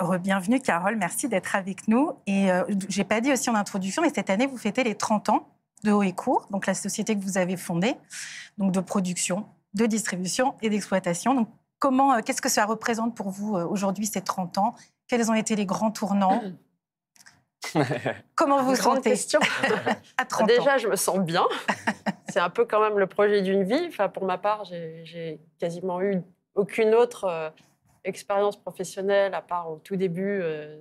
Bienvenue Carole, merci d'être avec nous. Et euh, j'ai pas dit aussi en introduction, mais cette année, vous fêtez les 30 ans de Haut et Court, donc la société que vous avez fondée, donc de production, de distribution et d'exploitation. Donc comment, euh, qu'est-ce que ça représente pour vous euh, aujourd'hui ces 30 ans? Quels ont été les grands tournants? Comment vous sentez question. à 30 Déjà, ans je me sens bien. C'est un peu quand même le projet d'une vie. Enfin, pour ma part, j'ai j'ai quasiment eu aucune autre euh, expérience professionnelle à part au tout début, euh,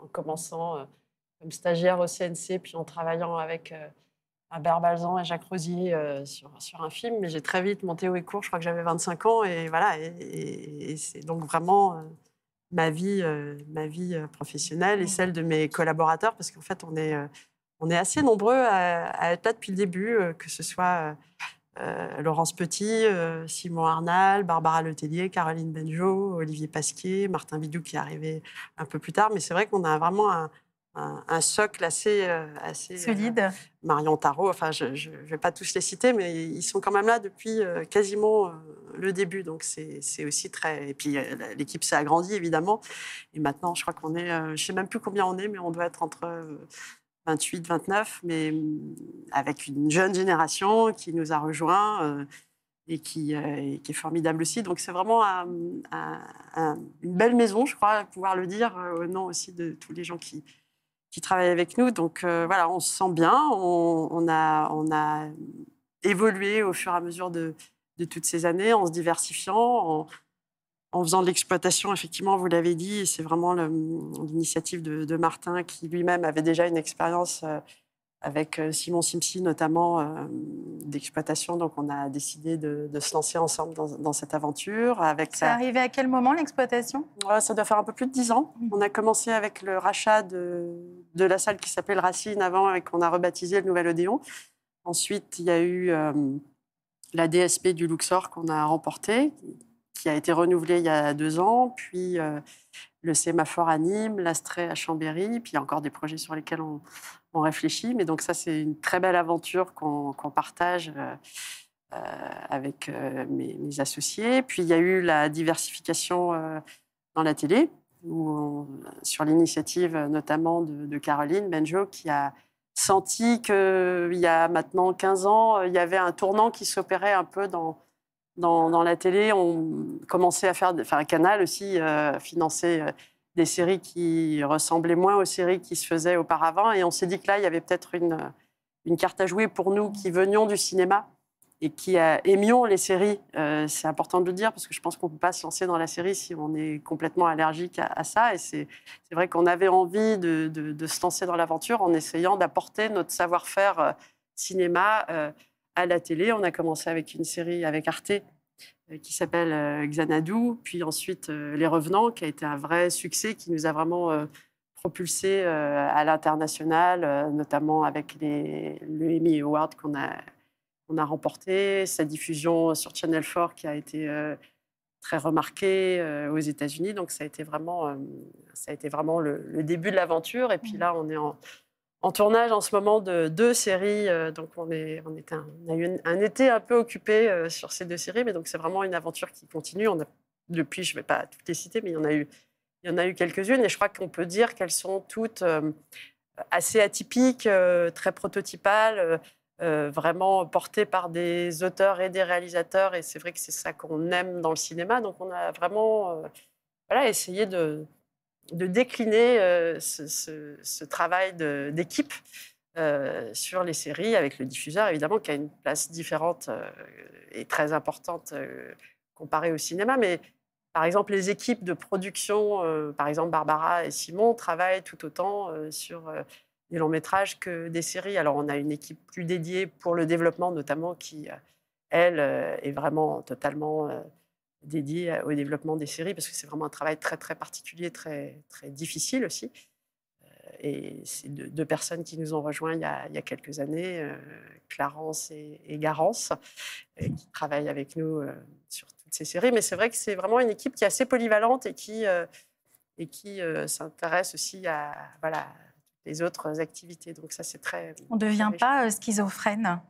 en, en commençant euh, comme stagiaire au CNC, puis en travaillant avec euh, Albert Balzan et Jacques Rosier euh, sur, sur un film. Mais j'ai très vite monté haut et court. Je crois que j'avais 25 ans. Et voilà. Et, et- et c'est donc vraiment euh, ma vie, euh, ma vie euh, professionnelle et celle de mes collaborateurs, parce qu'en fait, on est, euh, on est assez nombreux à, à être là depuis le début, euh, que ce soit euh, Laurence Petit, euh, Simon Arnal, Barbara Letellier, Caroline Benjo, Olivier Pasquier, Martin Bidou qui est arrivé un peu plus tard. Mais c'est vrai qu'on a vraiment un, un- un socle assez, euh, assez Solide. Marion Tarot, enfin, je ne vais pas tous les citer, mais ils sont quand même là depuis quasiment le début. Donc, c'est aussi très. Et puis, l'équipe s'est agrandie, évidemment. Et maintenant, je crois qu'on est. je ne sais même plus combien on est, mais on doit être entre 28, 29, mais hum, avec une jeune génération qui nous a rejoints. euh, et qui, euh, et qui est formidable aussi. Donc c'est vraiment un- un- un- une belle maison, je crois, pouvoir le dire, euh, au nom aussi de tous les gens qui, travaillent avec nous. Donc voilà, on se sent bien, on, on a, on a évolué au fur et à mesure de, de toutes ces années en se diversifiant, en, en faisant de l'exploitation, effectivement, vous l'avez dit, c'est vraiment le- l'initiative de, de Martin qui lui-même avait déjà une expérience euh, avec euh, Simon Simsi notamment euh, d'exploitation. Donc on a décidé de, de se lancer ensemble dans, dans cette aventure. Avec C'est la- arrivé à quel moment l'exploitation? Ouais, ça doit faire un peu plus de dix ans. Mhm. On a commencé avec le rachat de, de la salle qui s'appelle Racine avant et qu'on a rebaptisé le Nouvel Odéon. Ensuite, il y a eu euh, la DSP du Luxor qu'on a remportée, qui a été renouvelée il y a deux ans. Puis euh, le sémaphore à Nîmes, l'Astrée à Chambéry. Puis encore des projets sur lesquels on, réfléchit. Mais donc ça, c'est une très belle aventure qu'on partage. euh, euh, avec mes, associés. Puis il y a eu la diversification dans la télé, sur l'initiative notamment de, de Caroline Benjo, qui a senti qu'il y a maintenant 15 ans, il y avait un tournant qui s'opérait un peu dans, dans, la télé. On commençait à faire, enfin, canal aussi euh, finançait euh, des séries qui ressemblaient moins aux séries qui se faisaient auparavant. Et on s'est dit que là, il y avait peut-être une, carte à jouer pour nous qui venions du cinéma et qui aimions les séries. Euh, c'est important de le dire parce que je pense qu'on ne peut pas se lancer dans la série si on est complètement allergique à, ça. Et c'est vrai qu'on avait envie de, se lancer dans l'aventure en essayant d'apporter notre savoir-faire euh, cinéma à la télé. On a commencé avec une série avec Arte euh, qui s'appelle euh, Xanadu, puis ensuite euh, Les Revenants, qui a été un vrai succès, qui nous a vraiment propulsé à l'international, notamment avec les, le Emmy Award qu'on a, on a remporté, sa diffusion sur Channel 4 qui a été très remarquée aux États-Unis. Donc ça a été vraiment, ça a été vraiment le, le début de l'aventure. Et puis là, on est en, en tournage en ce moment de deux séries. euh, donc on, a eu un, été un peu occupé euh, sur ces deux séries. Mais donc c'est vraiment une aventure qui continue. Depuis, je ne vais pas toutes les citer, mais il y en a eu, quelques-unes. Et je crois qu'on peut dire qu'elles sont toutes euh, assez atypiques, très prototypales. vraiment porté par des auteurs et des réalisateurs. Et c'est vrai que c'est ça qu'on aime dans le cinéma. Donc on a vraiment essayé de, de décliner euh, ce, travail d'équipe euh, sur les séries avec le diffuseur, évidemment, qui a une place différente euh, et très importante comparée au cinéma. Mais par exemple, les équipes de production, par exemple Barbara et Simon, travaillent tout autant sur des longs métrages que des séries. Alors, on a une équipe plus dédiée pour le développement, notamment, qui, elle, est vraiment totalement euh, dédiée à- au développement des séries, parce que c'est vraiment un travail très, très particulier, très, très difficile aussi. Euh, Et c'est deux, deux personnes qui nous ont rejoints il y a, il y a quelques années, euh, Clarence et, et Garance, euh, qui travaillent avec nous euh, sur toutes ces séries. Mais c'est vrai que c'est vraiment une équipe qui est assez polyvalente et qui, euh, et qui euh, s'intéresse aussi à voilà, les autres activités. Donc ça, c'est très... On ne devient pas euh, schizophrène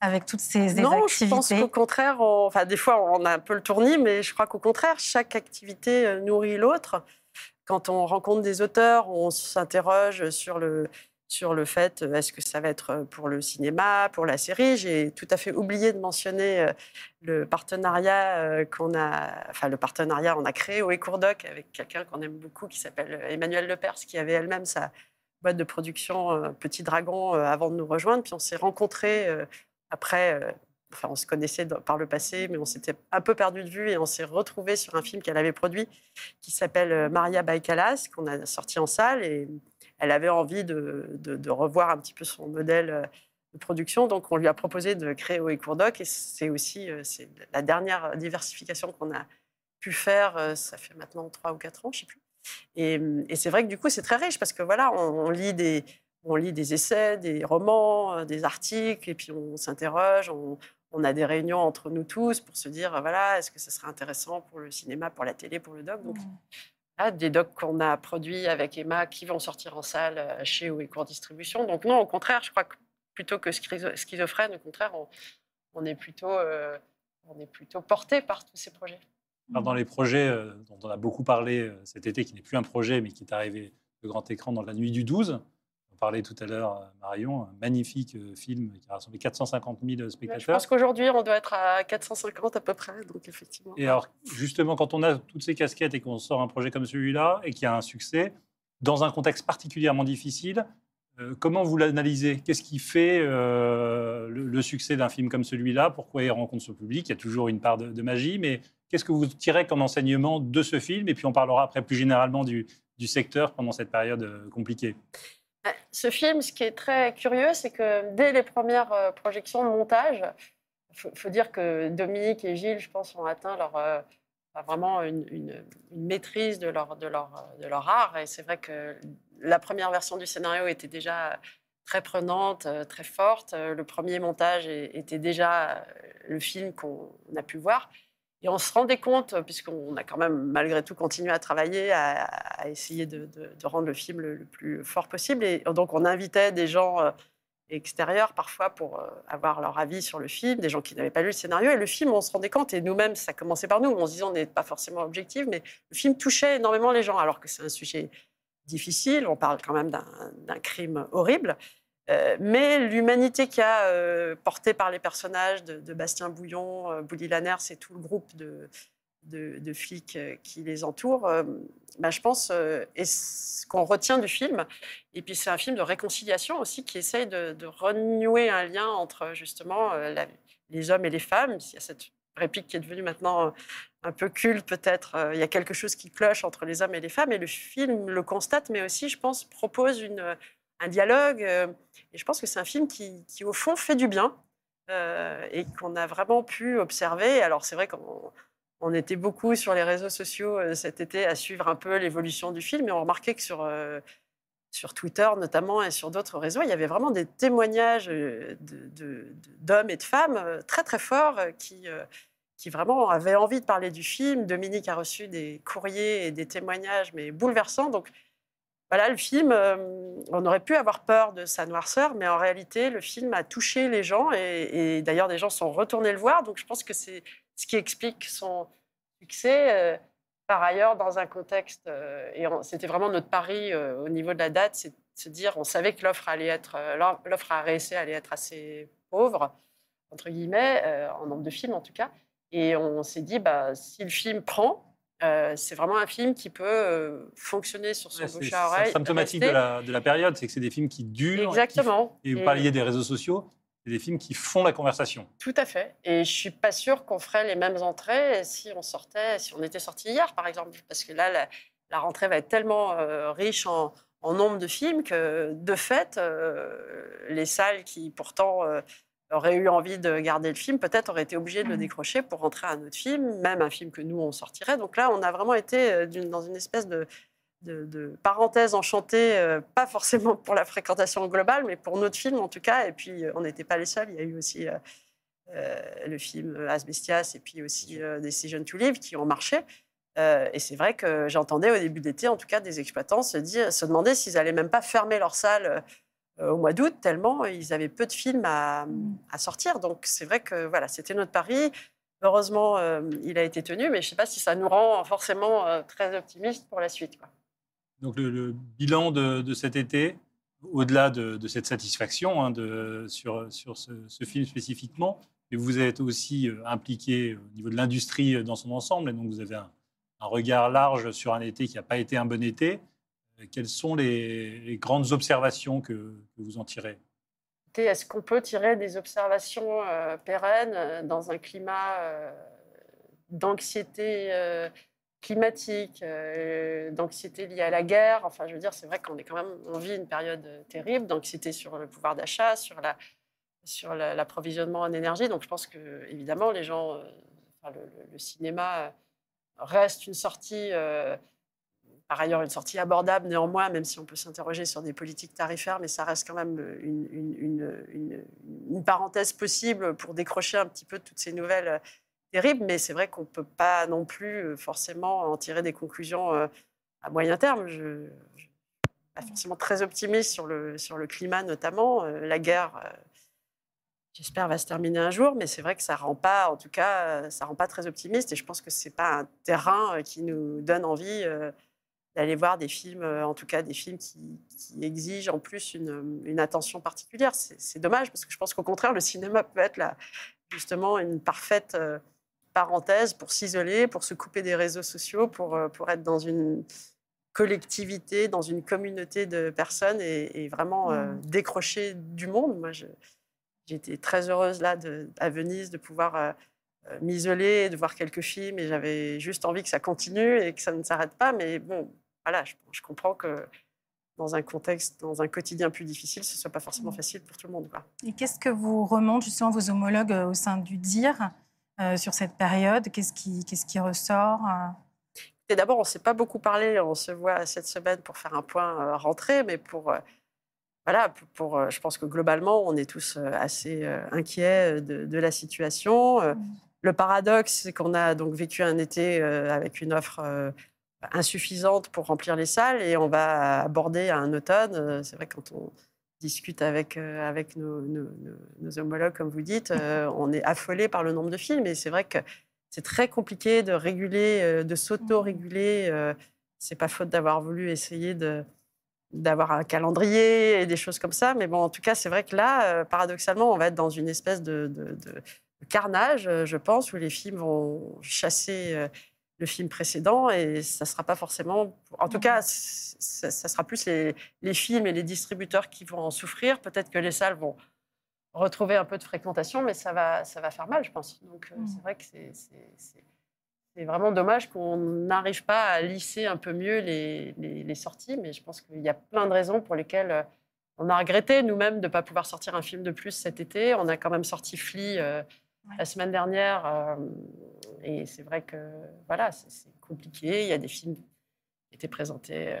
avec toutes ces ces Non, je pense qu'au contraire, on- enfin, des fois, on a un peu le tournis, mais je crois qu'au contraire, chaque activité euh, nourrit l'autre. quand on rencontre des auteurs, on s'interroge sur le, sur le fait euh, est-ce que ça va être pour le cinéma, pour la série? J'ai tout à fait oublié de mentionner le partenariat qu'on a, enfin le partenariat on a créé au Écourdoc avec quelqu'un qu'on aime beaucoup qui s'appelle Emmanuel Lepers, qui avait elle-même sa boîte de production Petit Dragon avant de nous rejoindre. Puis on s'est rencontrés après Enfin, on se connaissait par le passé, mais on s'était un peu perdu de vue et on s'est retrouvé sur un film qu'elle avait produit qui s'appelle euh, Maria Baikalas, qu'on a sorti en salle. Et elle avait envie de, revoir un petit peu son modèle euh, de production. Donc, on lui a proposé de créer au Courdoc. Et c'est aussi euh, c'est la dernière diversification qu'on a pu faire. Ça fait maintenant trois ou quatre ans, je ne sais plus. Et, et c'est vrai que du coup, c'est très riche parce que voilà, on, lit des on lit des essais, des romans, des articles, et puis on s'interroge, on, on a des réunions entre nous tous pour se dire, voilà, est-ce que ce serait intéressant pour le cinéma, pour la télé, pour le doc? Donc, mmh. des docs qu'on a produits avec Emma qui vont sortir en salle euh, chez ou Cours Distribution. Donc non, au contraire, je crois que plutôt que schizophrène, au contraire, on, est plutôt, euh, on est plutôt porté par tous ces projets. dans les projets euh, dont on a beaucoup parlé cet été, qui n'est plus un projet, mais qui est arrivé de grand écran dans la nuit du 12, on parlait tout à l'heure, euh, Marion, un magnifique euh, film qui a rassemblé 450 000 spectateurs. Je pense qu'aujourd'hui, on doit être à 450 à peu près, donc effectivement. Et alors, justement, quand on a toutes ces casquettes et qu'on sort un projet comme celui-là et qu'il y a un succès, dans un contexte particulièrement difficile, euh, comment vous l'analysez? Qu'est-ce qui fait le, succès d'un film comme celui-là? Pourquoi il rencontre ce public? Il y a toujours une part de, magie, mais qu'est-ce que vous tirez comme enseignement de ce film? Et puis on parlera après plus généralement du, du secteur pendant cette période compliquée. Bah, ce film, ce qui est très curieux, c'est que dès les premières euh, projections de montage, il faut, dire que Dominique et Gilles, je pense, ont atteint leur, euh, vraiment une, maîtrise de leur, de, leur, de leur art. Et c'est vrai que la première version du scénario était déjà très prenante, euh, très forte. Le premier montage était déjà le film qu'on a pu voir. Et on se rendait compte, puisqu'on a quand même malgré tout continué à travailler, à, essayer de, rendre le film le, plus fort possible. Et donc on invitait des gens euh, extérieurs parfois pour euh, avoir leur avis sur le film, des gens qui n'avaient pas lu le scénario. Et le film, on se rendait compte, et nous-mêmes, ça commençait par nous, on se disait on n'est pas forcément objectif, mais le film touchait énormément les gens, alors que c'est un sujet difficile, on parle quand même d'un crime horrible. Euh, mais l'humanité qui a euh, portée par les personnages de, Bastien Bouillon, euh, Bouli Lanners et tout le groupe de, de, flics qui les entourent, bah, je pense, est ce qu'on retient du film. Et puis c'est un film de réconciliation aussi qui essaye de, renouer un lien entre justement les hommes et les femmes. Il y a cette réplique qui est devenue maintenant un peu culte peut-être. Il y a quelque chose qui cloche entre les hommes et les femmes. Et le film le constate, mais aussi, je pense, propose une un dialogue. Euh, et je pense que c'est un film qui, au fond, fait du bien euh, et qu'on a vraiment pu observer. Alors, c'est vrai qu'on on était beaucoup sur les réseaux sociaux euh, cet été à suivre un peu l'évolution du film et on remarquait que sur, sur Twitter notamment et sur d'autres réseaux, il y avait vraiment des témoignages d'hommes et de femmes très très forts qui, qui vraiment avaient envie de parler du film. Dominique a reçu des courriers et des témoignages mais bouleversants. Donc voilà, le film, euh, on aurait pu avoir peur de sa noirceur, mais en réalité, le film a touché les gens et, d'ailleurs, des gens sont retournés le voir. Donc, je pense que c'est ce qui explique son succès. Euh, par ailleurs, dans un contexte, euh, et c'était vraiment notre pari au niveau de la date, c'est de se dire, on savait que l'offre allait être, l'offre à RSC allait être assez pauvre, entre guillemets, en nombre de films en tout cas. Et on s'est dit, bah, si le film prend, euh, c'est vraiment un film qui peut euh, fonctionner sur son bouche à oreille. C'est symptomatique de la, de la, période, c'est que c'est des films qui durent. Exactement. Et, vous parliez des réseaux sociaux, c'est des films qui font la conversation. Tout à fait. Et je suis pas sûre qu'on ferait les mêmes entrées si on sortait, si on était sorti hier, par exemple, parce que là, la, rentrée va être tellement euh, riche en, en, nombre de films que, de fait, les salles qui pourtant aurait eu envie de garder le film, peut-être aurait été obligé de le mmh. décrocher pour rentrer à un autre film, même un film que nous, on sortirait. Donc là, on a vraiment été euh, dans une espèce de, de, parenthèse enchantée, euh, pas forcément pour la fréquentation globale, mais pour notre film en tout cas. Et puis, euh, on n'était pas les seuls. Il y a eu aussi le film Asbestias et puis aussi Decision to Live qui ont marché. et c'est vrai que j'entendais au début d'été, en tout cas, des exploitants se, dire, se demander s'ils allaient même pas fermer leur salle euh, au mois d'août, tellement ils avaient peu de films à, sortir. Donc c'est vrai que voilà, c'était notre pari. Heureusement, euh, il a été tenu, mais je ne sais pas si ça nous rend forcément euh, très optimistes pour la suite. Donc le, bilan de, cet été, au-delà de, cette satisfaction hein, sur, ce, film spécifiquement, mais vous êtes aussi euh, impliqué au niveau de l'industrie euh, dans son ensemble, et donc vous avez un, regard large sur un été qui n'a pas été un bon été. Euh, quelles sont les, grandes observations que, vous en tirez? Est-ce qu'on peut tirer des observations pérennes dans un climat d'anxiété climatique, d'anxiété liée à la guerre? Enfin, je veux dire, c'est vrai qu'on est quand même, on vit une période terrible d'anxiété sur le pouvoir d'achat, sur la sur l'approvisionnement en énergie. Donc je pense que évidemment les gens, euh, le, cinéma reste une sortie, euh, par ailleurs une sortie abordable néanmoins, même si on peut s'interroger sur des politiques tarifaires, mais ça reste quand même une, une, parenthèse possible pour décrocher un petit peu toutes ces nouvelles euh, terribles. Mais c'est vrai qu'on ne peut pas non plus forcément en tirer des conclusions à moyen terme. Je, suis pas forcément très optimiste sur le, sur le climat notamment. La guerre j'espère, va se terminer un jour, mais c'est vrai que ça rend pas, en tout cas, euh, ça rend pas très optimiste. Et je pense que c'est pas un terrain euh, qui nous donne envie euh, d'aller voir des films, en tout cas des films qui, exigent en plus une, attention particulière. C'est dommage parce que je pense qu'au contraire, le cinéma peut être là, justement une parfaite parenthèse pour s'isoler, pour se couper des réseaux sociaux, pour, pour être dans une collectivité, dans une communauté de personnes et, vraiment mmh. décrocher du monde. Moi, J'étais très heureuse là à Venise de pouvoir euh, euh, m'isoler, de voir quelques films et j'avais juste envie que ça continue et que ça ne s'arrête pas. Mais bon, voilà, je, comprends que dans un contexte, dans un quotidien plus difficile, ce ne soit pas forcément mmh. facile pour tout le monde. Quoi. Et qu'est-ce que vous remonte justement vos homologues euh, au sein du DIR sur cette période? Qu'est-ce qui, qu'est-ce qui ressort et D'abord, on ne s'est pas beaucoup parlé. On se voit cette semaine pour faire un point rentrée, mais pour voilà, pour, euh, je pense que globalement, on est tous euh, assez euh, inquiets de, la situation. Mmh. Le paradoxe, c'est qu'on a donc vécu un été avec une offre insuffisante pour remplir les salles et on va aborder un automne. C'est vrai quand on discute avec, avec nos, nos, homologues, comme vous dites, on est affolé par le nombre de films et c'est vrai que c'est très compliqué de réguler, de s'auto-réguler. C'est pas faute d'avoir voulu essayer de, d'avoir un calendrier et des choses comme ça. Mais bon, en tout cas, c'est vrai que là, euh, paradoxalement, on va être dans une espèce de, carnage, euh, je pense, où les films vont chasser euh, le film précédent et ça sera pas forcément. En tout cas, ça, sera plus les, films et les distributeurs qui vont en souffrir. Peut-être que les salles vont retrouver un peu de fréquentation, mais ça va, ça va faire mal, je pense. Donc, mmh. c'est vrai que c'est c'est vraiment dommage qu'on n'arrive pas à lisser un peu mieux les, sorties, mais je pense qu'il y a plein de raisons pour lesquelles euh, on a regretté nous-mêmes de ne pas pouvoir sortir un film de plus cet été. On a quand même sorti Flea euh, la semaine dernière, euh, et c'est vrai que voilà, c'est compliqué. Il y a des films qui étaient présentés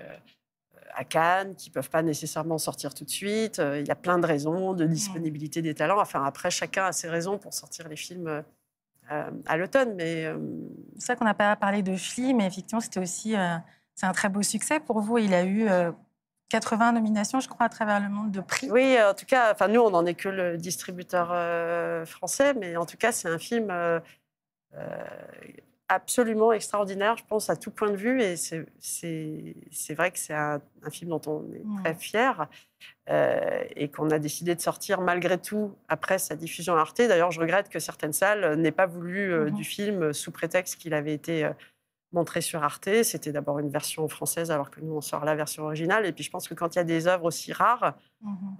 à Cannes qui ne peuvent pas nécessairement sortir tout de suite. Il y a plein de raisons de disponibilité des talents. Enfin, après, chacun a ses raisons pour sortir les films euh, à l'automne. Mais euh, c'est ça qu'on n'a pas parlé de Fli, mais effectivement, c'était aussi euh, c'est un très beau succès pour vous. Il a eu 80 nominations, je crois, à travers le monde de prix. Oui, en tout cas, enfin nous, on n'en est que le distributeur français, mais en tout cas, c'est un film absolument extraordinaire, je pense, à tout point de vue. Et c'est vrai que c'est un, film dont on est très fier euh, et qu'on a décidé de sortir malgré tout après sa diffusion à Arte. D'ailleurs, je regrette que certaines salles n'aient pas voulu euh, du film sous prétexte qu'il avait été euh, montré sur Arte. C'était d'abord une version française, alors que nous, on sort la version originale. Et puis, je pense que quand il y a des œuvres aussi rares, mhm.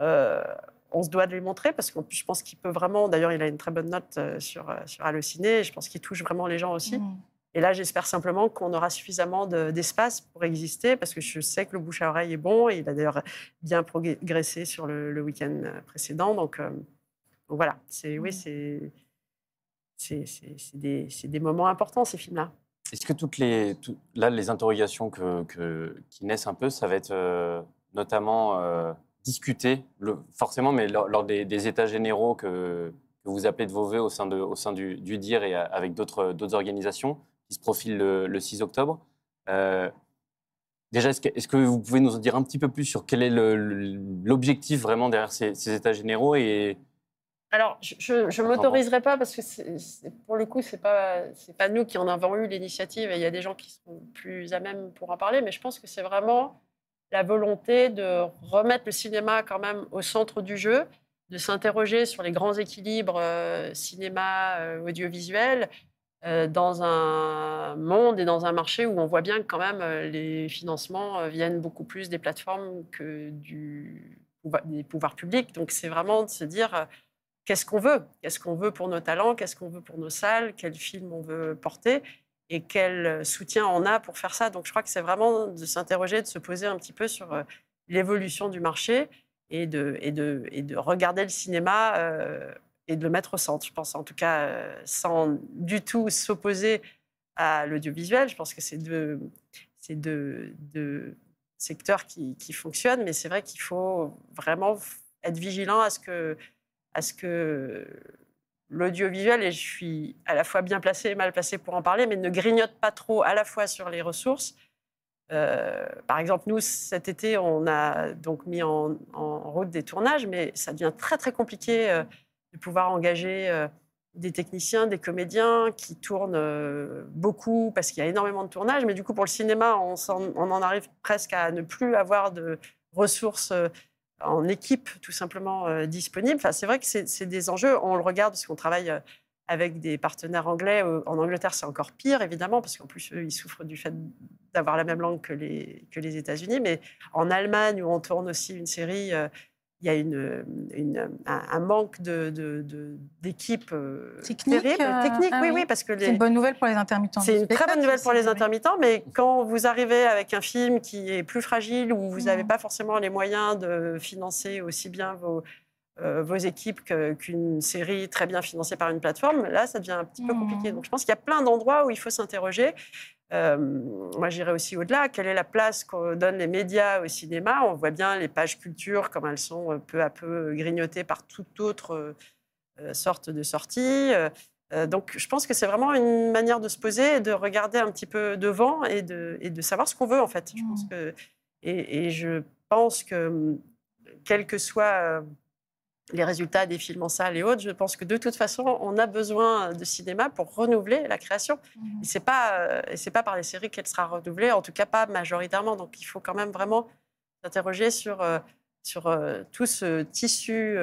on se doit de les montrer parce plus, je pense qu'il peut vraiment. D'ailleurs, il a une très bonne note sur, sur Allociné. Je pense qu'il touche vraiment les gens aussi. Mhm. Et là, j'espère simplement qu'on aura suffisamment d'espace pour exister, parce que je sais que le bouche à oreille est bon. Et il a d'ailleurs bien progressé sur le, week-end précédent. Donc, euh, voilà, c'est oui, mmh. c'est des, des, moments importants ces films-là. Est-ce que toutes les là les interrogations qui naissent un peu, ça va être euh, notamment euh, discuté, le, forcément, mais lors, des, états généraux que, vous appelez de vos voeux au sein, du, du DIR et avec d'autres organisations qui se profile le, 6 octobre. Euh, déjà, est-ce que, vous pouvez nous en dire un petit peu plus sur quel est l'objectif vraiment derrière ces, états généraux et alors, je ne m'autoriserai pas parce que pour le coup, ce n'est pas, pas nous qui en avons eu l'initiative et il y a des gens qui sont plus à même pour en parler, mais je pense que c'est vraiment la volonté de remettre le cinéma quand même au centre du jeu, de s'interroger sur les grands équilibres euh, cinéma, euh, audiovisuel, euh, dans un monde et dans un marché où on voit bien que quand même les financements viennent beaucoup plus des plateformes que du, des pouvoirs publics. Donc c'est vraiment de se dire qu'est-ce qu'on veut? Qu'est-ce qu'on veut pour nos talents? Qu'est-ce qu'on veut pour nos salles? Quels films on veut porter? Et quel soutien on a pour faire ça? Donc je crois que c'est vraiment de s'interroger, de se poser un petit peu sur l'évolution du marché et de, regarder le cinéma euh, et de le mettre au centre, je pense, en tout cas, euh, sans du tout s'opposer à l'audiovisuel. Je pense que c'est deux, secteurs qui fonctionnent, mais c'est vrai qu'il faut vraiment être vigilant à ce que, à ce que l'audiovisuel, et je suis à la fois bien placé et mal placé pour en parler, mais ne grignote pas trop à la fois sur les ressources euh, par exemple, nous, cet été, on a donc mis en, route des tournages, mais ça devient très, très compliqué euh, de pouvoir engager euh, des techniciens, des comédiens qui tournent beaucoup parce qu'il y a énormément de tournages. Mais du coup, pour le cinéma, on, en arrive presque à ne plus avoir de ressources en équipe, tout simplement, disponibles. Enfin, c'est vrai que c'est des enjeux. On le regarde parce qu'on travaille avec des partenaires anglais. Euh, en Angleterre, c'est encore pire, évidemment, parce qu'en plus, eux, ils souffrent du fait d'avoir la même langue que les, que les États-Unis. Mais en Allemagne, où on tourne aussi une série, euh, il y a une, un, manque d'équipes de, de, techniques. Technique, ah oui, oui, parce que c'est une bonne nouvelle pour les intermittents. C'est une très bonne nouvelle pour les intermittents, mais quand vous arrivez avec un film qui est plus fragile, où vous n'avez mmh. pas forcément les moyens de financer aussi bien vos euh, vos équipes qu'une série très bien financée par une plateforme, là, ça devient un petit peu compliqué. Mmh. Donc, je pense qu'il y a plein d'endroits où il faut s'interroger. Euh, moi, j'irais aussi au-delà. Quelle est la place qu'on donne les médias au cinéma? On voit bien les pages culture, comme elles sont euh, peu à peu grignotées par toute autre sorte de sortie. donc, je pense que c'est vraiment une manière de se poser, de regarder un petit peu devant et de, et de savoir ce qu'on veut, en fait. Je pense mmh. que, et, et, je pense que, quel que soit les résultats des films en salle et autres, je pense que de toute façon, on a besoin de cinéma pour renouveler la création. Mmh. Et ce n'est pas, euh, pas par les séries qu'elle sera renouvelée, en tout cas pas majoritairement. Donc il faut quand même vraiment s'interroger sur, euh, sur euh, tout ce tissu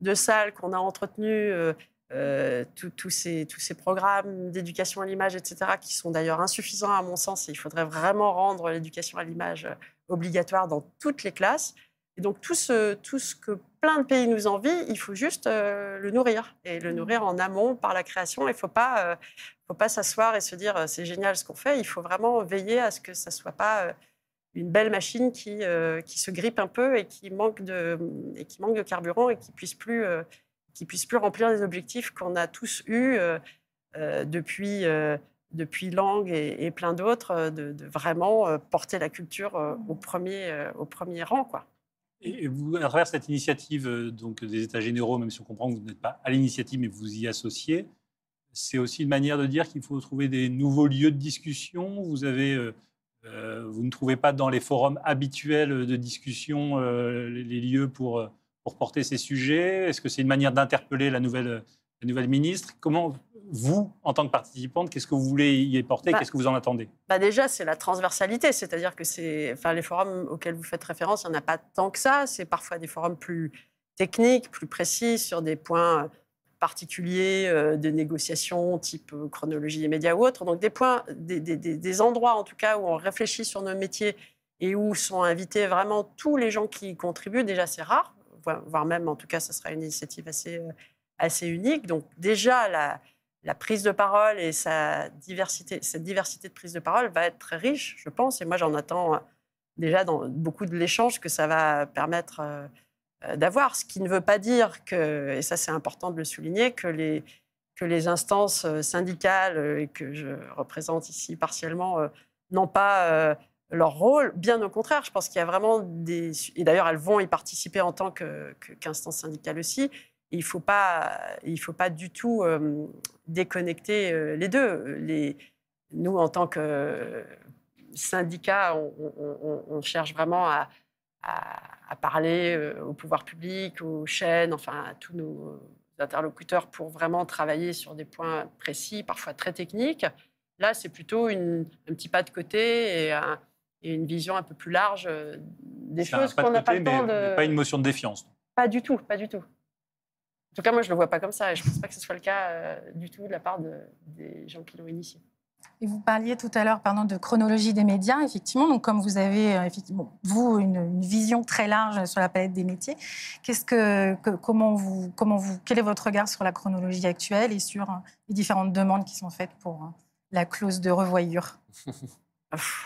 de salles qu'on a entretenu, tous ces, tous ces programmes d'éducation à l'image, etc., qui sont d'ailleurs insuffisants à mon sens. Et il faudrait vraiment rendre l'éducation à l'image obligatoire dans toutes les classes. Et donc tout ce, tout ce que plein de pays nous envient, il faut juste euh, le nourrir et le mmh. nourrir en amont par la création. Il ne faut pas, euh, faut pas s'asseoir et se dire euh, c'est génial ce qu'on fait. Il faut vraiment veiller à ce que ça ne soit pas une belle machine qui, qui se grippe un peu et qui manque de, et qui manque de carburant et qui puisse plus, qui puisse plus remplir les objectifs qu'on a tous eus depuis depuis Langue et, plein d'autres, de, de, vraiment porter la culture au premier, au premier rang. Quoi. Et vous, à travers cette initiative euh, donc, des États généraux, même si on comprend que vous n'êtes pas à l'initiative, mais vous y associez, c'est aussi une manière de dire qu'il faut trouver des nouveaux lieux de discussion. Vous, euh, euh, ne trouvez pas dans les forums habituels de discussion les, lieux pour, pour porter ces sujets Est-ce que c'est une manière d'interpeller la nouvelle, la nouvelle ministre? Comment vous, en tant que participante, qu'est-ce que vous voulez y porter bah, Qu'est-ce que vous en attendez? bah Déjà, c'est la transversalité, c'est-à-dire que c'est, enfin, les forums auxquels vous faites référence, il n'y en a pas tant que ça. C'est parfois des forums plus techniques, plus précis, sur des points particuliers euh, de négociation, type euh, chronologie des médias ou autre. Donc des points, des, des, des, endroits en tout cas où on réfléchit sur nos métiers et où sont invités vraiment tous les gens qui y contribuent. Déjà, c'est rare, voire même, en tout cas, ce sera une initiative assez, euh, assez unique. Donc déjà, la, la prise de parole et cette diversité de prise de parole va être très riche, je pense. Et moi, j'en attends euh, déjà dans beaucoup de l'échange que ça va permettre euh, euh, d'avoir. Ce qui ne veut pas dire que, et ça c'est important de le souligner, que les, instances syndicales que je représente ici partiellement n'ont pas leur rôle. Bien au contraire, je pense qu'il y a vraiment des... Et d'ailleurs, elles vont y participer en tant qu'instance syndicale aussi il ne faut, pas, il faut pas du tout euh, déconnecter euh, les deux. Les, nous, en tant que syndicat, on, cherche vraiment à, parler euh, au pouvoir public, aux chaînes, enfin à tous nos interlocuteurs pour vraiment travailler sur des points précis, parfois très techniques. Là, c'est plutôt une, un petit pas de côté et un, et une vision un peu plus large des choses qu'on n'a pas le temps de. mais Pas une motion de défiance. Pas du tout, pas du tout. En tout cas, moi, je ne le vois pas comme ça et je ne pense pas que ce soit le cas euh, du tout de la part de- des gens qui l'ont initié. Et vous parliez tout à l'heure pardon, de chronologie des médias, effectivement. Donc, comme vous avez, euh, effectivement, vous, une, une vision très large sur la palette des métiers, qu'est-ce que, que- comment vous, comment vous, quel est votre regard sur la chronologie actuelle et sur euh, les différentes demandes qui sont faites pour la clause de revoyure?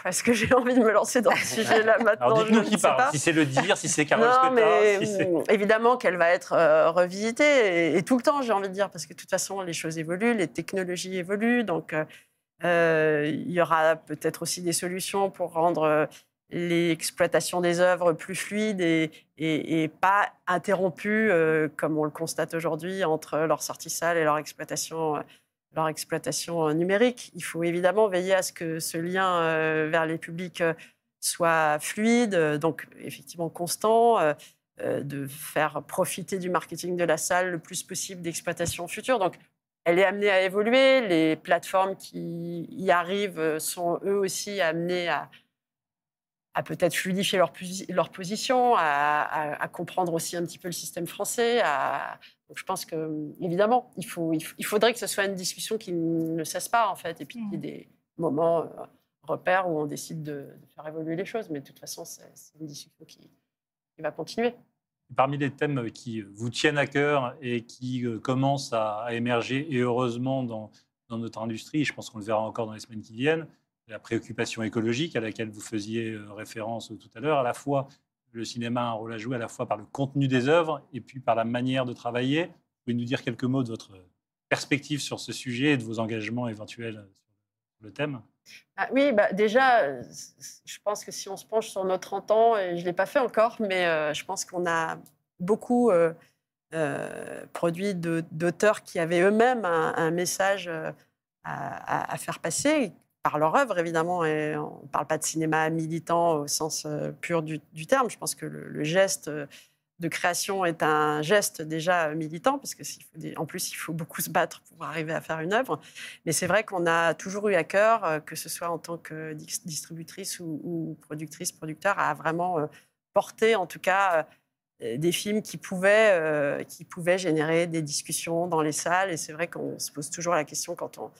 Est-ce que j'ai envie de me lancer dans ce sujet-là maintenant? Alors dites-nous qui parle. pas. Si c'est le dire, si c'est Carole non, mais si hum, évidemment qu'elle va être euh, revisitée et, et tout le temps, j'ai envie de dire, parce que de toute façon, les choses évoluent, les technologies évoluent, donc euh, il y aura peut-être aussi des solutions pour rendre euh, l'exploitation des œuvres plus fluide et, et- et pas interrompue, comme on le constate aujourd'hui, entre leur sortie salle et leur exploitation. Leur exploitation euh, numérique. Il faut évidemment veiller à ce que ce lien euh, vers les publics euh, soit fluide, donc effectivement constant, de faire profiter du marketing de la salle le plus possible d'exploitation future. Donc, elle est amenée à évoluer. Les plateformes qui y arrivent sont eux aussi amenées à, à peut-être fluidifier leur, leur position, à, à- à comprendre aussi un petit peu le système français. à- Donc, je pense que, évidemment, il, faut, il, f- il faudrait que ce soit une discussion qui ne cesse pas, en fait, et puis qu'il y ait des moments euh, repères où on décide de, de faire évoluer les choses. Mais de toute façon, c'est c'est une discussion qui, qui va continuer. Parmi les thèmes qui vous tiennent à cœur et qui euh, commencent à, à émerger, et heureusement dans, dans notre industrie, je pense qu'on le verra encore dans les semaines qui viennent, la préoccupation écologique à laquelle vous faisiez euh, référence tout à l'heure, à la fois le cinéma a un rôle à jouer à la fois par le contenu des œuvres et puis par la manière de travailler. Vous pouvez nous dire quelques mots de votre perspective sur ce sujet et de vos engagements éventuels sur le thème? Ah oui, bah déjà, euh, je pense que si on se penche sur nos 30 ans, et je ne l'ai pas fait encore, mais euh, je pense qu'on a beaucoup produit d'auteurs qui avaient eux-mêmes un, message à faire passer par leur œuvre, évidemment. Et on ne parle pas de cinéma militant au sens euh, pur du, terme. Je pense que le, geste euh, de création est un geste déjà militant, parce que en plus, il faut beaucoup se battre pour arriver à faire une œuvre. Mais c'est vrai qu'on a toujours eu à cœur, euh, que ce soit en tant que dis- distributrice ou, productrice, producteur, à vraiment euh, porter en tout cas euh, des films qui pouvaient, euh, qui pouvaient générer des discussions dans les salles. Et c'est vrai qu'on se pose toujours la question quand on,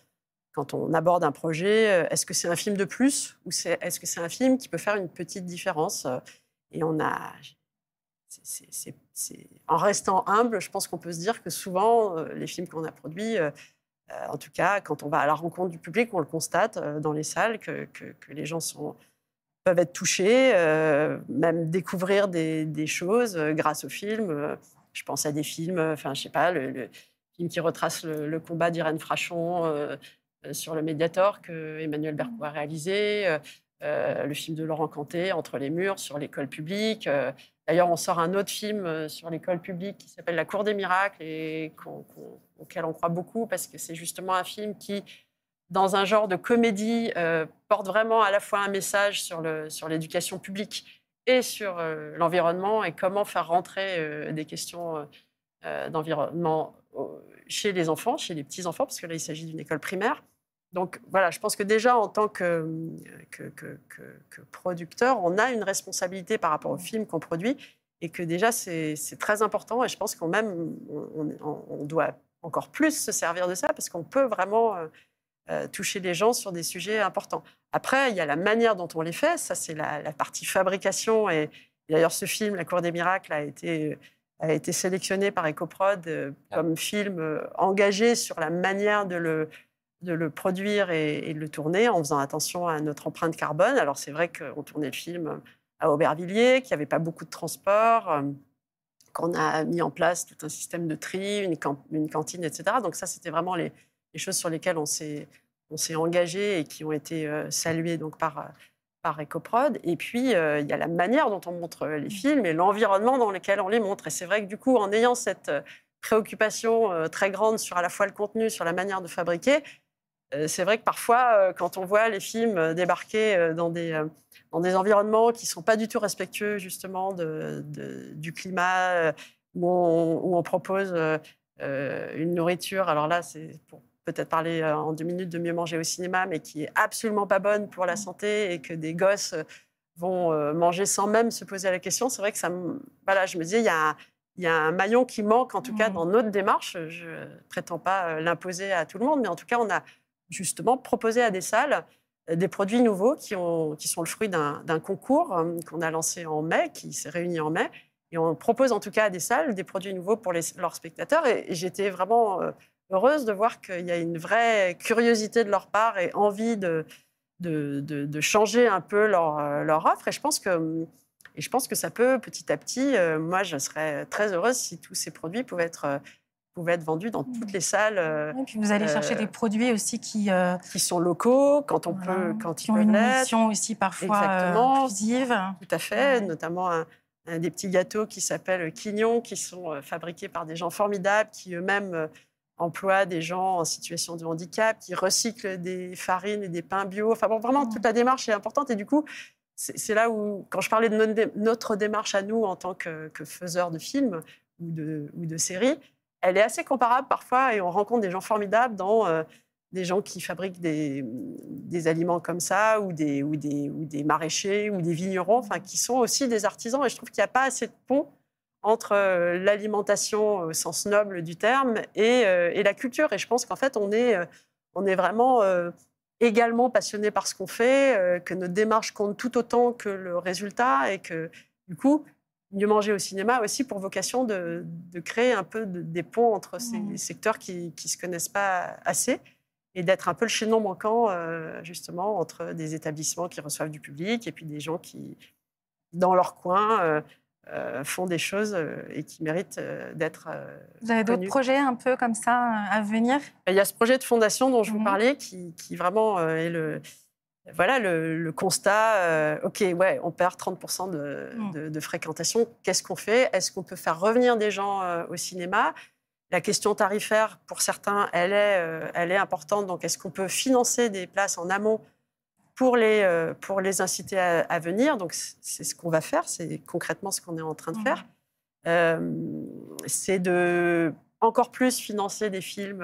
quand on aborde un projet, euh, est-ce que c'est un film de plus ou est-ce que c'est un film qui peut faire une petite différence Euh, Et on a... en restant humble, je pense qu'on peut se dire que souvent, euh, les films qu'on a produits, en tout cas, quand on va à la rencontre du public, on le constate dans les salles que, les gens peuvent être touchés, même découvrir des, choses grâce au film. Je pense à des films, enfin, je sais pas, le, film qui retrace le, combat d'Irène Frachon sur le Mediator que Emmanuel Berco a réalisé, euh, euh, le film de Laurent Canté, Entre les murs, sur l'école publique. euh, D'ailleurs, on sort un autre film euh, sur l'école publique qui s'appelle La Cour des miracles et auquel on croit beaucoup parce que c'est justement un film qui, dans un genre de comédie, euh, porte vraiment à la fois un message sur l'éducation publique et sur euh, l'environnement et comment faire rentrer euh, des questions euh, euh, d'environnement chez les enfants, chez les petits-enfants, parce que là, il s'agit d'une école primaire. Donc voilà, je pense que déjà, en tant que, que, que- que- que producteur, on a une responsabilité par rapport aux films qu'on produit et que déjà, c'est très important. Et je pense qu'on même, on, doit encore plus se servir de ça parce qu'on peut vraiment euh, euh, toucher les gens sur des sujets importants. Après, il y a la manière dont on les fait. Ça, c'est la, la partie fabrication. Et, d'ailleurs, ce film, La Cour des miracles, a été, a été sélectionné par Ecoprod euh, comme film euh, engagé sur la manière de le, de le produire et, de le tourner en faisant attention à notre empreinte carbone. Alors, c'est vrai qu'on tournait le film à Aubervilliers, qu'il n'y avait pas beaucoup de transport, euh, qu'on a mis en place tout un système de tri, une, can- une cantine, etc. Donc, ça, c'était vraiment les, choses sur lesquelles on s'est engagé et qui ont été euh, saluées donc par, euh, par Ecoprod. Et puis, euh, il y a la manière dont on montre les films et l'environnement dans lequel on les montre. Et c'est vrai que du coup, en ayant cette euh, préoccupation euh, très grande sur à la fois le contenu, sur la manière de fabriquer, euh, c'est vrai que parfois, euh, quand on voit les films euh, débarquer euh, dans des, euh, dans des environnements qui ne sont pas du tout respectueux justement de, de- du climat, euh, où, on, où on propose euh, euh, une nourriture, alors là, c'est pour peut-être parler euh, en deux minutes de mieux manger au cinéma, mais qui est absolument pas bonne pour la santé et que des gosses vont euh, manger sans même se poser la question. C'est vrai que ça. Voilà, je me disais, il y a, un- il y a un maillon qui manque, en tout cas, Mhm. dans notre démarche. Je ne prétends pas euh, l'imposer à tout le monde, mais en tout cas, on a justement proposé à des salles euh, des produits nouveaux qui, ont, qui sont le fruit d'un concours euh, qu'on a lancé en mai, qui s'est réuni en mai. Et on propose en tout cas à des salles des produits nouveaux pour leurs spectateurs. Et, j'étais vraiment euh, heureuse de voir qu'il y a une vraie curiosité de leur part et envie de, changer un peu leur, offre. Et je pense que, ça peut petit à petit. moi, je serais très heureuse si tous ces produits pouvaient être, pouvaient être vendus dans toutes les salles euh, Et puis vous allez chercher Euh, des produits aussi qui, euh, qui sont locaux, quand on voilà, peut, quand qui ils ont une mission aussi parfois euh, Exactement. inclusive. Tout à fait, Ouais. notamment un- un des petits gâteaux qui s'appellent Quignon, qui sont euh, fabriqués par des gens formidables, qui eux-mêmes euh, emploient des gens en situation de handicap, qui recyclent des farines et des pains bio. Enfin bon, vraiment, toute la démarche est importante. Et du coup, c'est là où, quand je parlais de notre, dé- notre démarche à nous en tant que, que faiseurs de films ou de, ou de séries, elle est assez comparable parfois et on rencontre des gens formidables dans euh, des gens qui fabriquent des, aliments comme ça ou des, maraîchers ou des vignerons, enfin, qui sont aussi des artisans. Et je trouve qu'il n'y a pas assez de pont entre euh, l'alimentation au sens noble du terme et, euh, et la culture. Et je pense qu'en fait, on est, on est vraiment également passionné par ce qu'on fait, que notre démarche compte tout autant que le résultat et que du coup, mieux manger au cinéma a aussi pour vocation de, de créer un peu de- des ponts entre ces secteurs qui ne se connaissent pas assez et d'être un peu le chaînon manquant euh, justement entre des établissements qui reçoivent du public et puis des gens qui, dans leur coin, euh, euh, font des choses et qui méritent d'être Vous avez d'autres projets un peu comme ça à venir? Il y a ce projet de fondation dont je vous Mhm. parlais qui, qui vraiment est le, voilà, le, le constat. euh, OK, ouais, on perd 30% de, Mhm. de- de fréquentation. Qu'est-ce qu'on fait? Est-ce qu'on peut faire revenir des gens euh, au cinéma? La question tarifaire, pour certains, elle est, euh, elle est importante. Donc, est-ce qu'on peut financer des places en amont pour les, pour les inciter à, à venir? Donc, c'est ce qu'on va faire. C'est concrètement ce qu'on est en train de Mhm. faire. C'est de encore plus financer des films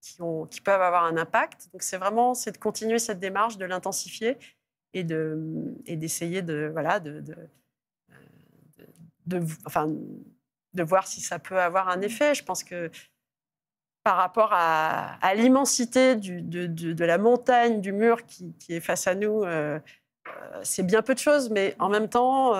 qui, peuvent avoir un impact. Donc c'est vraiment c'est de continuer cette démarche, de l'intensifier et de et d'essayer de voilà de, de, euh, enfin de voir si ça peut avoir un effet. Je pense que par rapport à, l'immensité de, la montagne, du mur qui, est face à nous, euh, euh, c'est bien peu de choses, mais en même temps,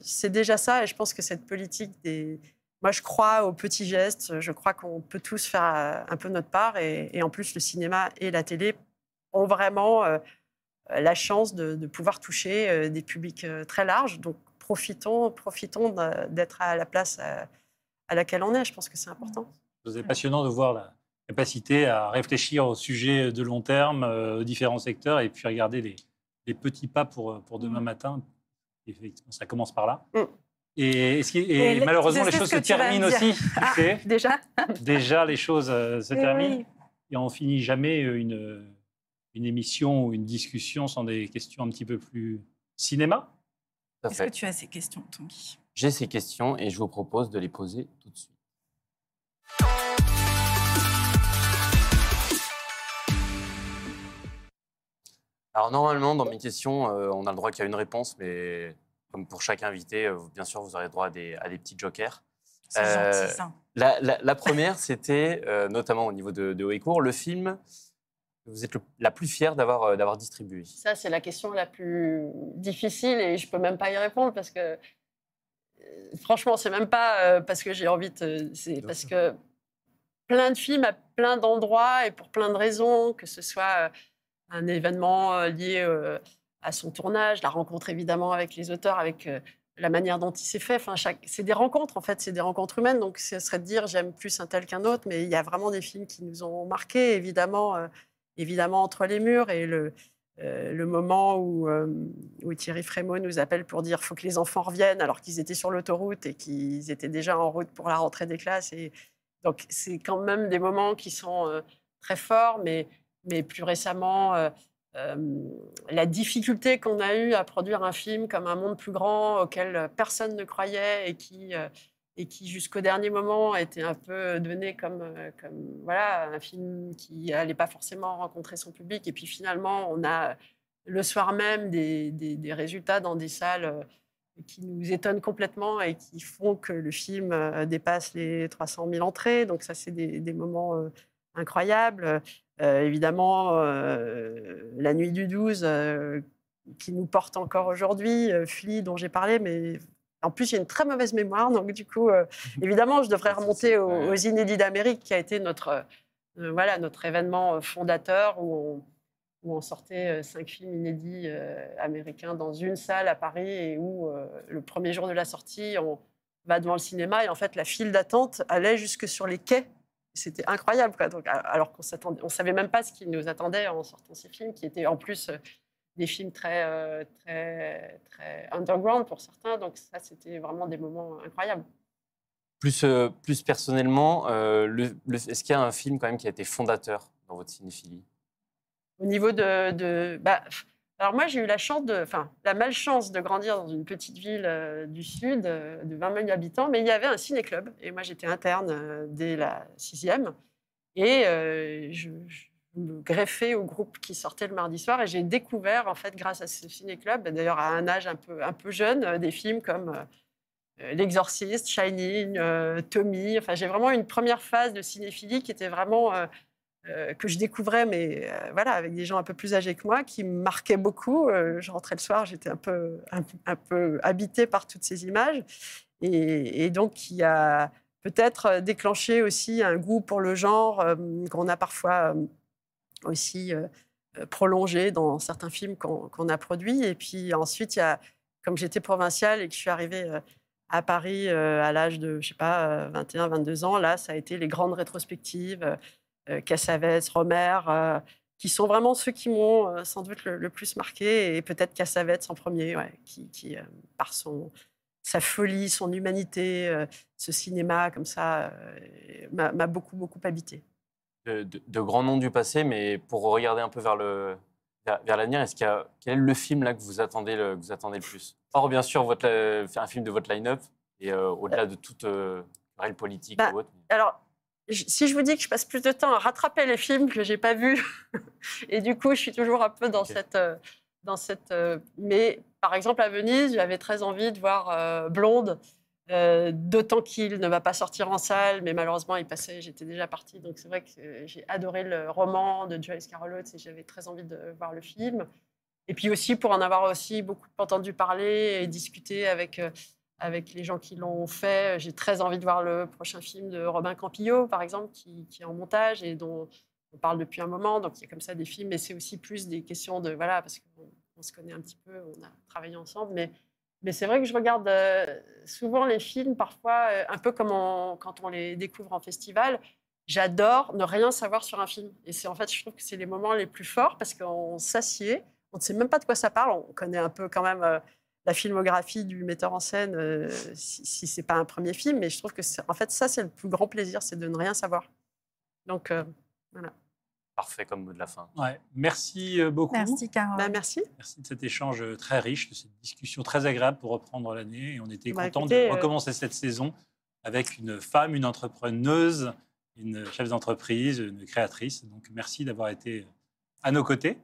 c'est déjà ça. Et je pense que cette politique des. Moi, je crois aux petits gestes. Je crois qu'on peut tous faire euh, un peu notre part. Et, et en plus, le cinéma et la télé ont vraiment euh, la chance de, de pouvoir toucher euh, des publics euh, très larges. Donc, profitons, profitons d'être à la place à, à laquelle on est. Je pense que c'est important. C'est passionnant de voir la capacité à réfléchir au sujet de long terme, aux différents secteurs, et puis regarder les, les petits pas pour, pour demain Mm. matin. Effectivement, ça commence par là. Mm. Et, malheureusement, les choses se terminent aussi. tu sais. Déjà, Déjà, les choses euh, se terminent. oui. Et on finit jamais une, une émission ou une discussion sans des questions un petit peu plus cinéma. Est-ce que tu as ces questions, Tanguy? J'ai ces questions et je vous propose de les poser tout de suite. Alors normalement, dans mes questions, euh, on a le droit qu'il y a une réponse, mais comme pour chaque invité, euh, bien sûr, vous aurez droit à des, à des petits jokers. Euh, gentil, ça. La, la- la première, c'était, euh, notamment au niveau de, de Haut et Court, le film que vous êtes le- la plus fière d'avoir euh, d'avoir distribué. Ça, c'est la question la plus difficile et je peux même pas y répondre parce que, franchement, c'est même pas euh, parce que j'ai envie de. C'est parce que plein de films à plein d'endroits et pour plein de raisons, que ce soit un événement lié euh, à son tournage, la rencontre évidemment avec les auteurs, avec euh, la manière dont il s'est fait. Enfin, chaque... c'est des rencontres en fait, c'est des rencontres humaines. Donc, ce serait de dire j'aime plus un tel qu'un autre, mais il y a vraiment des films qui nous ont marqués, évidemment, euh, évidemment entre les murs et le. euh, moment où, Thierry Frémaux nous appelle pour dire faut que les enfants reviennent alors qu'ils étaient sur l'autoroute et qu'ils étaient déjà en route pour la rentrée des classes. Et donc, c'est quand même des moments qui sont très forts, mais plus récemment, euh, euh, la difficulté qu'on a eue à produire un film comme Un monde plus grand auquel personne ne croyait et qui, euh, qui jusqu'au dernier moment était un peu donné comme, euh, voilà, un film qui n'allait pas forcément rencontrer son public. Et puis finalement, on a le soir même des, résultats dans des salles euh, qui nous étonnent complètement et qui font que le film euh, dépasse les 300 000 entrées. Donc ça, c'est des, moments euh, incroyables. Euh, évidemment, euh, la nuit du 12, euh, qui nous porte encore aujourd'hui, Flea, dont j'ai parlé, mais en plus, j'ai une très mauvaise mémoire. Donc, du coup, euh, évidemment, je devrais de remonter aux, Inédits d'Amérique, qui a été notre, euh, voilà, notre événement fondateur où on, où on sortait cinq films inédits euh, américains dans une salle à Paris et où, le premier jour de la sortie, on va devant le cinéma et en fait, la file d'attente allait jusque sur les quais. C'était incroyable, quoi. Donc, alors qu'on s'attendait, on savait même pas ce qui nous attendait en sortant ces films, qui étaient en plus euh, des films très, euh, très, très underground pour certains. Donc ça, c'était vraiment des moments incroyables. Plus, euh, plus personnellement, euh, le- le- est-ce qu'il y a un film quand même qui a été fondateur dans votre cinéphilie? Au niveau de, de- bah, alors moi, j'ai eu la chance de, enfin, la malchance de grandir dans une petite ville euh, du sud euh, de 20 000 habitants, mais il y avait un ciné-club et moi, j'étais interne euh, dès la sixième et je, me greffais au groupe qui sortait le mardi soir et j'ai découvert, en fait, grâce à ce ciné-club, d'ailleurs à un âge un peu, un peu jeune, des films comme L'Exorciste, Shining, Tommy. Enfin, j'ai vraiment une première phase de cinéphilie qui était vraiment euh, euh, que je découvrais, mais euh, voilà, avec des gens un peu plus âgés que moi, qui me marquaient beaucoup. Euh, je rentrais le soir, j'étais un peu, un, peu habitée par toutes ces images, et, donc qui a peut-être déclenché aussi un goût pour le genre euh, qu'on a parfois euh, aussi euh, euh, prolongé dans certains films qu'on a produits. Et puis ensuite, comme j'étais provinciale et que je suis arrivée euh, à Paris euh, à l'âge de, je sais pas, euh, 21, 22 ans, là, ça a été les grandes rétrospectives, euh, euh, Cassavetes, Romer, euh, qui sont vraiment ceux qui m'ont euh, sans doute le, le plus marqué, et peut-être Cassavetes en premier, ouais, qui, qui, euh, par son, sa folie, son humanité, euh, ce cinéma comme ça, euh, m'a beaucoup, beaucoup habité. de, de- de grands noms du passé, mais pour regarder un peu vers le vers, vers l'avenir, est-ce qu'il y a quel est le film là que vous attendez le, que vous attendez le plus? Or bien sûr votre euh, un film de votre line-up et euh, au-delà de toute euh, querelle politique Bah, ou autre. Alors, si je vous dis que je passe plus de temps à rattraper les films que j'ai pas vus, et du coup, je suis toujours un peu dans cette, euh, dans cette. euh, mais par exemple, à Venise, j'avais très envie de voir euh, Blonde, euh, d'autant qu'il ne va pas sortir en salle, mais malheureusement, il passait. J'étais déjà partie, donc c'est vrai que j'ai adoré le roman de Joyce Carol Oates et j'avais très envie de voir le film. Et puis aussi pour en avoir aussi beaucoup entendu parler et discuter avec. Avec les gens qui l'ont fait. J'ai très envie de voir le prochain film de Robin Campillo, par exemple, qui, est en montage et dont on parle depuis un moment. Donc, il y a comme ça des films, mais c'est aussi plus des questions de... Voilà, parce qu'on on se connaît un petit peu, on a travaillé ensemble. Mais, c'est vrai que je regarde euh, souvent les films, parfois, euh, un peu comme quand on les découvre en festival. J'adore ne rien savoir sur un film. Et c'est en fait, je trouve que c'est les moments les plus forts parce qu'on s'assied, on ne sait même pas de quoi ça parle. On connaît un peu quand même euh, la filmographie du metteur en scène, euh, si, si c'est pas un premier film, mais je trouve que en fait ça c'est le plus grand plaisir, c'est de ne rien savoir. Donc euh, Parfait comme mot de la fin. Ouais. Merci euh, beaucoup. Merci, Carole. bah, merci. Merci de cet échange très riche, de cette discussion très agréable pour reprendre l'année. Et on était Bah, content de euh, recommencer cette saison avec une femme, une entrepreneuse, une chef d'entreprise, une créatrice. Donc merci d'avoir été à nos côtés.